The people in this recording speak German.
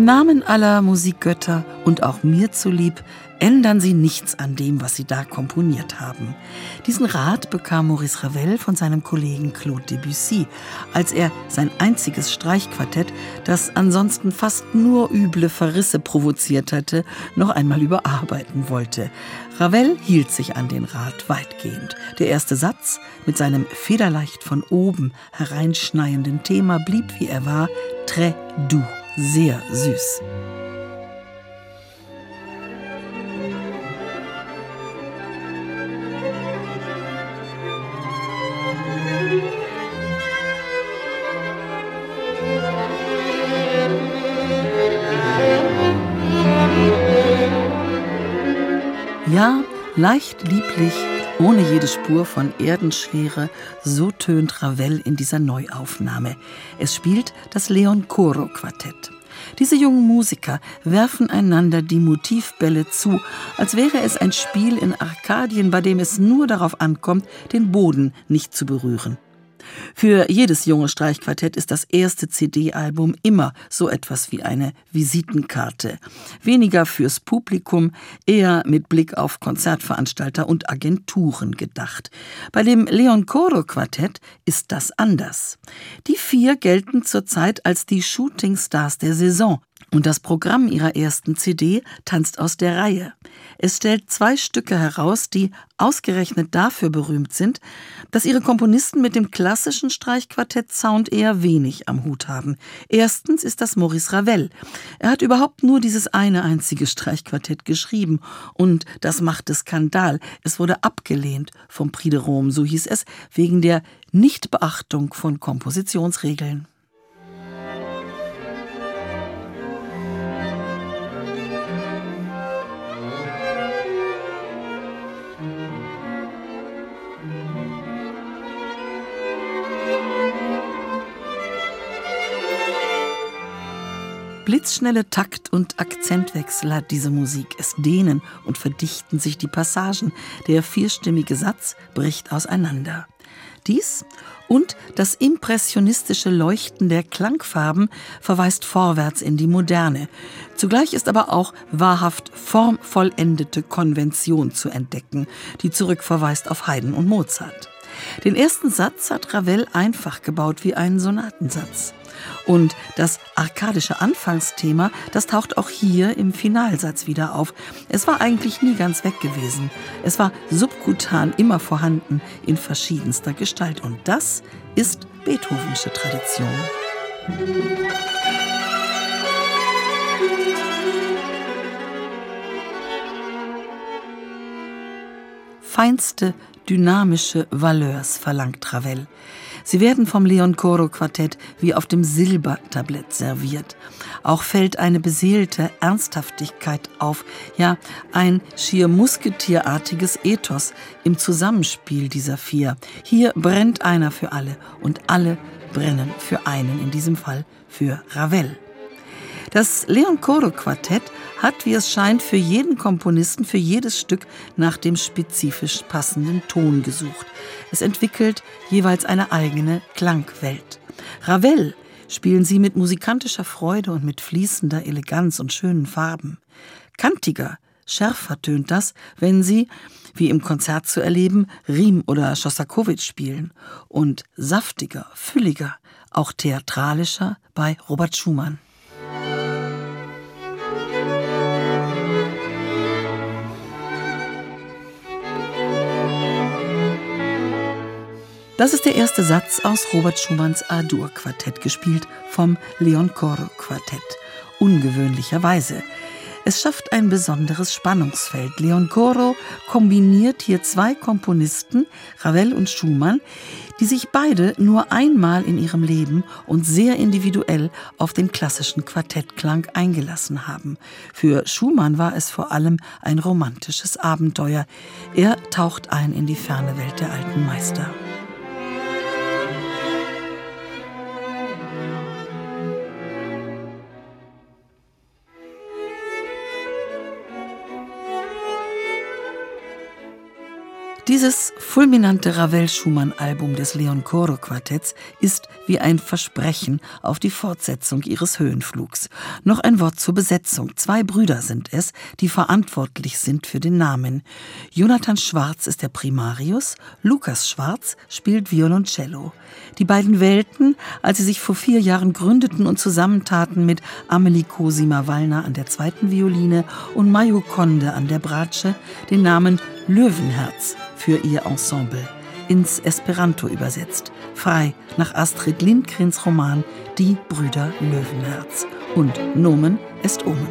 Im Namen aller Musikgötter und auch mir zulieb ändern Sie nichts an dem, was Sie da komponiert haben. Diesen Rat bekam Maurice Ravel von seinem Kollegen Claude Debussy, als er sein einziges Streichquartett, das ansonsten fast nur üble Verrisse provoziert hatte, noch einmal überarbeiten wollte. Ravel hielt sich an den Rat weitgehend. Der erste Satz mit seinem federleicht von oben hereinschneienden Thema blieb, wie er war, très doux, sehr süß. Ja, leicht lieblich, ohne jede Spur von Erdenschwere, so tönt Ravel in dieser Neuaufnahme. Es spielt das Leon Coro Quartett. Diese jungen Musiker werfen einander die Motivbälle zu, als wäre es ein Spiel in Arkadien, bei dem es nur darauf ankommt, den Boden nicht zu berühren. Für jedes junge Streichquartett ist das erste CD-Album immer so etwas wie eine Visitenkarte. Weniger fürs Publikum, eher mit Blick auf Konzertveranstalter und Agenturen gedacht. Bei dem Leon Coro Quartett ist das anders. Die vier gelten zurzeit als die Shootingstars der Saison. Und das Programm ihrer ersten CD tanzt aus der Reihe. Es stellt zwei Stücke heraus, die ausgerechnet dafür berühmt sind, dass ihre Komponisten mit dem klassischen Streichquartett-Sound eher wenig am Hut haben. Erstens ist das Maurice Ravel. Er hat überhaupt nur dieses eine einzige Streichquartett geschrieben und das machte Skandal. Es wurde abgelehnt vom Prix de Rome, so hieß es, wegen der Nichtbeachtung von Kompositionsregeln. Blitzschnelle Takt- und Akzentwechsel hat diese Musik. Es dehnen und verdichten sich die Passagen. Der vierstimmige Satz bricht auseinander. Dies und das impressionistische Leuchten der Klangfarben verweist vorwärts in die Moderne. Zugleich ist aber auch wahrhaft formvollendete Konvention zu entdecken, die zurückverweist auf Haydn und Mozart. Den ersten Satz hat Ravel einfach gebaut wie einen Sonatensatz. Und das arkadische Anfangsthema, das taucht auch hier im Finalsatz wieder auf. Es war eigentlich nie ganz weg gewesen. Es war subkutan immer vorhanden in verschiedenster Gestalt. Und das ist Beethovensche Tradition. Feinste dynamische Valeurs verlangt Ravel. Sie werden vom Leon Coro Quartett wie auf dem Silbertablett serviert. Auch fällt eine beseelte Ernsthaftigkeit auf, ja, ein schier musketierartiges Ethos im Zusammenspiel dieser vier. Hier brennt einer für alle und alle brennen für einen, in diesem Fall für Ravel. Das Leon Coro Quartett hat, wie es scheint, für jeden Komponisten, für jedes Stück nach dem spezifisch passenden Ton gesucht. Es entwickelt jeweils eine eigene Klangwelt. Ravel spielen sie mit musikantischer Freude und mit fließender Eleganz und schönen Farben. Kantiger, schärfer tönt das, wenn sie, wie im Konzert zu erleben, Riem oder Schostakowitsch spielen. Und saftiger, fülliger, auch theatralischer bei Robert Schumann. Das ist der erste Satz aus Robert Schumanns A-Dur-Quartett, gespielt vom Leon Coro-Quartett. Ungewöhnlicherweise. Es schafft ein besonderes Spannungsfeld. Leon Coro kombiniert hier zwei Komponisten, Ravel und Schumann, die sich beide nur einmal in ihrem Leben und sehr individuell auf den klassischen Quartettklang eingelassen haben. Für Schumann war es vor allem ein romantisches Abenteuer. Er taucht ein in die ferne Welt der alten Meister. Dieses fulminante Ravel-Schumann-Album des Leon Coro-Quartetts ist wie ein Versprechen auf die Fortsetzung ihres Höhenflugs. Noch ein Wort zur Besetzung. Zwei Brüder sind es, die verantwortlich sind für den Namen. Jonathan Schwarz ist der Primarius, Lukas Schwarz spielt Violoncello. Die beiden wählten, als sie sich vor vier Jahren gründeten und zusammentaten mit Amelie Cosima Wallner an der zweiten Violine und Mayo Conde an der Bratsche, den Namen Löwenherz für ihr Ensemble ins Esperanto übersetzt, frei nach Astrid Lindgrens Roman Die Brüder Löwenherz und Nomen est Omen.